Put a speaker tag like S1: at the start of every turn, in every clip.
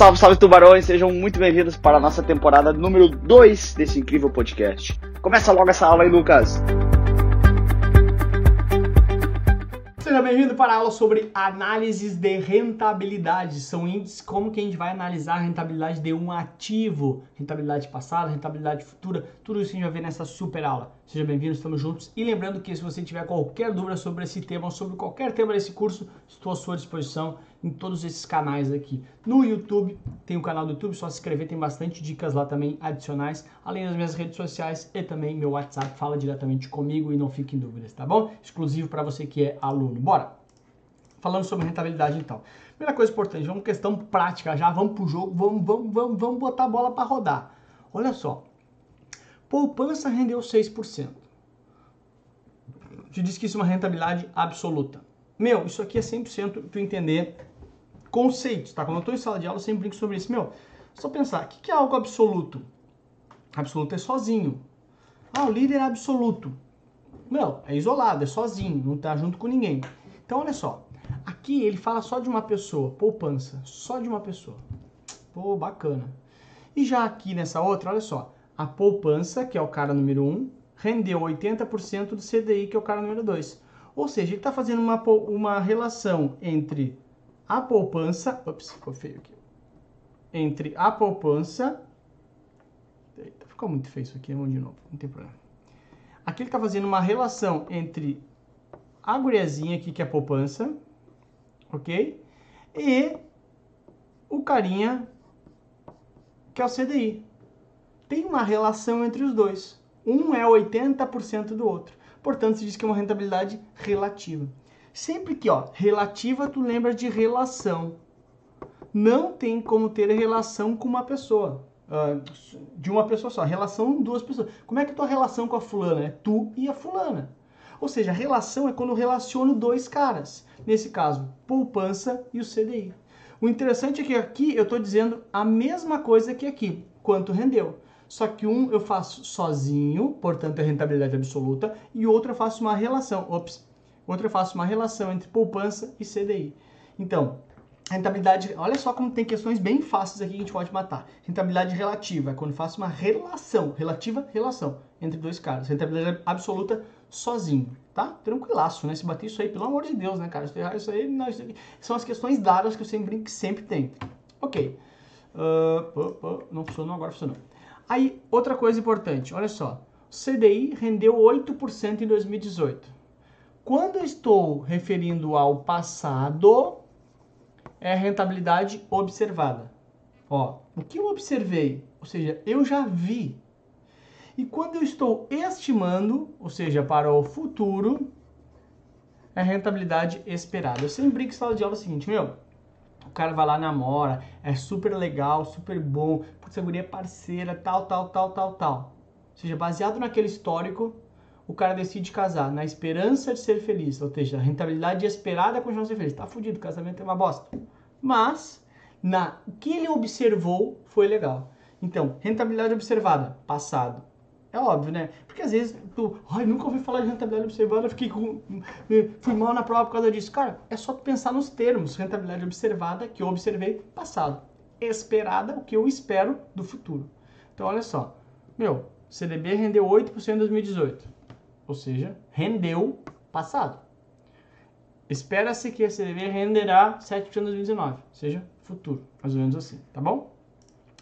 S1: Salve, salve tubarões, sejam muito bem-vindos para a nossa temporada número 2 desse incrível podcast. Começa logo essa aula aí, Lucas.
S2: Seja bem-vindo para a aula sobre análises de rentabilidade. São índices como que a gente vai analisar a rentabilidade de um ativo, rentabilidade passada, rentabilidade futura, tudo isso a gente vai ver nessa super aula. Seja bem-vindo, estamos juntos. E lembrando que se você tiver qualquer dúvida sobre esse tema ou sobre qualquer tema desse curso, estou à sua disposição em todos esses canais aqui. No YouTube, tem o canal do YouTube, só se inscrever, tem bastante dicas lá também adicionais, além das minhas redes sociais e também meu WhatsApp, fala diretamente comigo e não fique em dúvidas, tá bom? Exclusivo para você que é aluno. Bora! Falando sobre rentabilidade então. Primeira coisa importante, vamos questão prática já, vamos pro jogo, vamos, vamos, vamos, vamos botar a bola para rodar. Olha só, poupança rendeu 6%. Te disse que isso é uma rentabilidade absoluta. Meu, isso aqui é 100% tu entender conceitos, tá? Quando eu estou em sala de aula, eu sempre brinco sobre isso. Meu, só pensar, o que é algo absoluto? Absoluto é sozinho. Ah, o líder é absoluto. Não, é isolado, é sozinho, não tá junto com ninguém. Então, olha só. Aqui ele fala só de uma pessoa, poupança, só de uma pessoa. Pô, bacana. E já aqui nessa outra, olha só. A poupança, que é o cara número 1, um, rendeu 80% do CDI, que é o cara número 2. Ou seja, ele está fazendo uma, uma relação entre a poupança. Ops, ficou feio aqui. Entre a poupança. Eita, ficou muito feio isso aqui, vamos de novo, não tem problema. Aqui ele está fazendo uma relação entre a guriazinha aqui, que é a poupança, ok? E o carinha, que é o CDI. Tem uma relação entre os dois. Um é 80% do outro. Portanto, se diz que é uma rentabilidade relativa. Sempre que, ó, relativa, tu lembra de relação. Não tem como ter relação com uma pessoa. Uh, de uma pessoa só. Relação duas pessoas. Como é que é a tua relação com a fulana? É tu e a fulana. Ou seja, relação é quando eu relaciono dois caras. Nesse caso, poupança e o CDI. O interessante é que aqui eu estou dizendo a mesma coisa que aqui. Quanto rendeu. Só que um eu faço sozinho, portanto é rentabilidade absoluta, e outro eu faço uma relação. Ops, outro eu faço uma relação entre poupança e CDI. Então, rentabilidade, olha só como tem questões bem fáceis aqui que a gente pode matar. Rentabilidade relativa é quando eu faço uma relação, relativa, relação entre dois caras. Rentabilidade absoluta sozinho, tá? Tranquilaço, né? Se bater isso aí, pelo amor de Deus, né, cara? Isso aí, não, isso são as questões dadas que eu sempre, que sempre tem. Ok. Uh, não funcionou, agora funcionou. Aí, outra coisa importante, olha só. CDI rendeu 8% em 2018. Quando eu estou referindo ao passado, é a rentabilidade observada. Ó, o que eu observei, ou seja, eu já vi. E quando eu estou estimando, ou seja, para o futuro, é a rentabilidade esperada. Eu sempre brinco em sala de aula o seguinte, meu, o cara vai lá, namora, é super legal, super bom, putz, a guria é parceira, tal, tal, tal, tal, tal. Ou seja, baseado naquele histórico, o cara decide casar na esperança de ser feliz, ou seja, a rentabilidade esperada é continuar ser feliz. Tá fudido, o casamento é uma bosta. Mas, na, o que ele observou foi legal. Então, rentabilidade observada, passado. É óbvio, né? Porque às vezes tu, ai, nunca ouvi falar de rentabilidade observada, fiquei com, fui mal na prova por causa disso. Cara, é só tu pensar nos termos. Rentabilidade observada, que eu observei, passado. Esperada, o que eu espero do futuro. Então, olha só. Meu, CDB rendeu 8% em 2018. Ou seja, rendeu passado. Espera-se que a CDB renderá 7% em 2019. Ou seja, futuro. Mais ou menos assim, tá bom?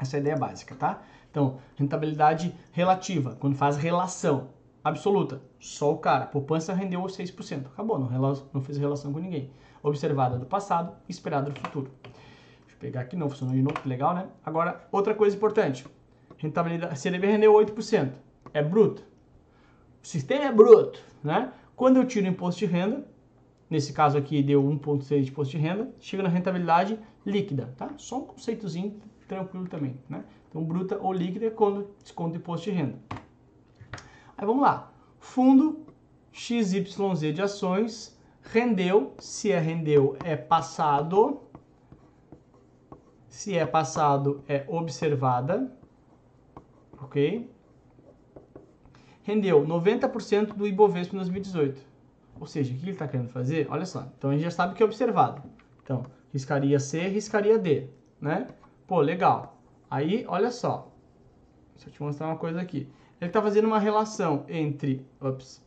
S2: Essa é a ideia básica, tá? Então, rentabilidade relativa, quando faz relação absoluta, só o cara. Poupança rendeu 6%. Acabou, não, não fez relação com ninguém. Observada do passado, esperada do futuro. Deixa eu pegar aqui, não funcionou de novo, legal, né? Agora, outra coisa importante. Rentabilidade, CDB rendeu 8%. É bruto. O sistema é bruto, né? Quando eu tiro o imposto de renda, nesse caso aqui deu 1,6 de imposto de renda, chega na rentabilidade líquida, tá? Só um conceitozinho tranquilo também, né? Então, bruta ou líquida é quando desconta imposto de renda. Aí vamos lá. Fundo XYZ de ações rendeu, se é rendeu é passado, se é passado é observada, ok? Rendeu 90% do Ibovespa em 2018. Ou seja, o que ele está querendo fazer? Olha só, então a gente já sabe que é observado. Então, riscaria C, riscaria D, né? Pô, legal. Aí, olha só. Deixa eu te mostrar uma coisa aqui. Ele está fazendo uma relação entre. Ops,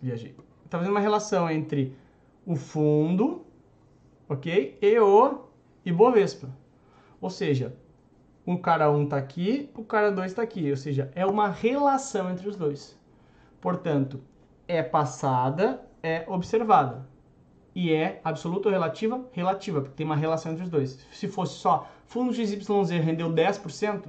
S2: viajei. Está fazendo uma relação entre o fundo, ok? E o Ibovespa. Ou seja, o cara 1 um está aqui, o cara 2 está aqui. Ou seja, é uma relação entre os dois. Portanto, é passada, é observada. E é absoluta ou relativa? Relativa, porque tem uma relação entre os dois. Se fosse só fundo XYZ rendeu 10%,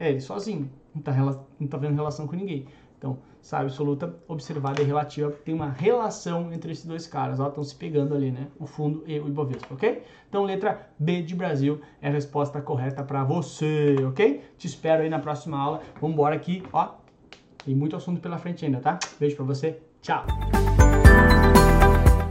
S2: é ele sozinho. Não está não tá vendo relação com ninguém. Então, sabe absoluta, observada e relativa, tem uma relação entre esses dois caras. Estão se pegando ali, né? O fundo e o Ibovespa, ok? Então, letra B de Brasil é a resposta correta para você, ok? Te espero aí na próxima aula. Vamos embora aqui, ó. Tem muito assunto pela frente ainda, tá? Beijo para você. Tchau!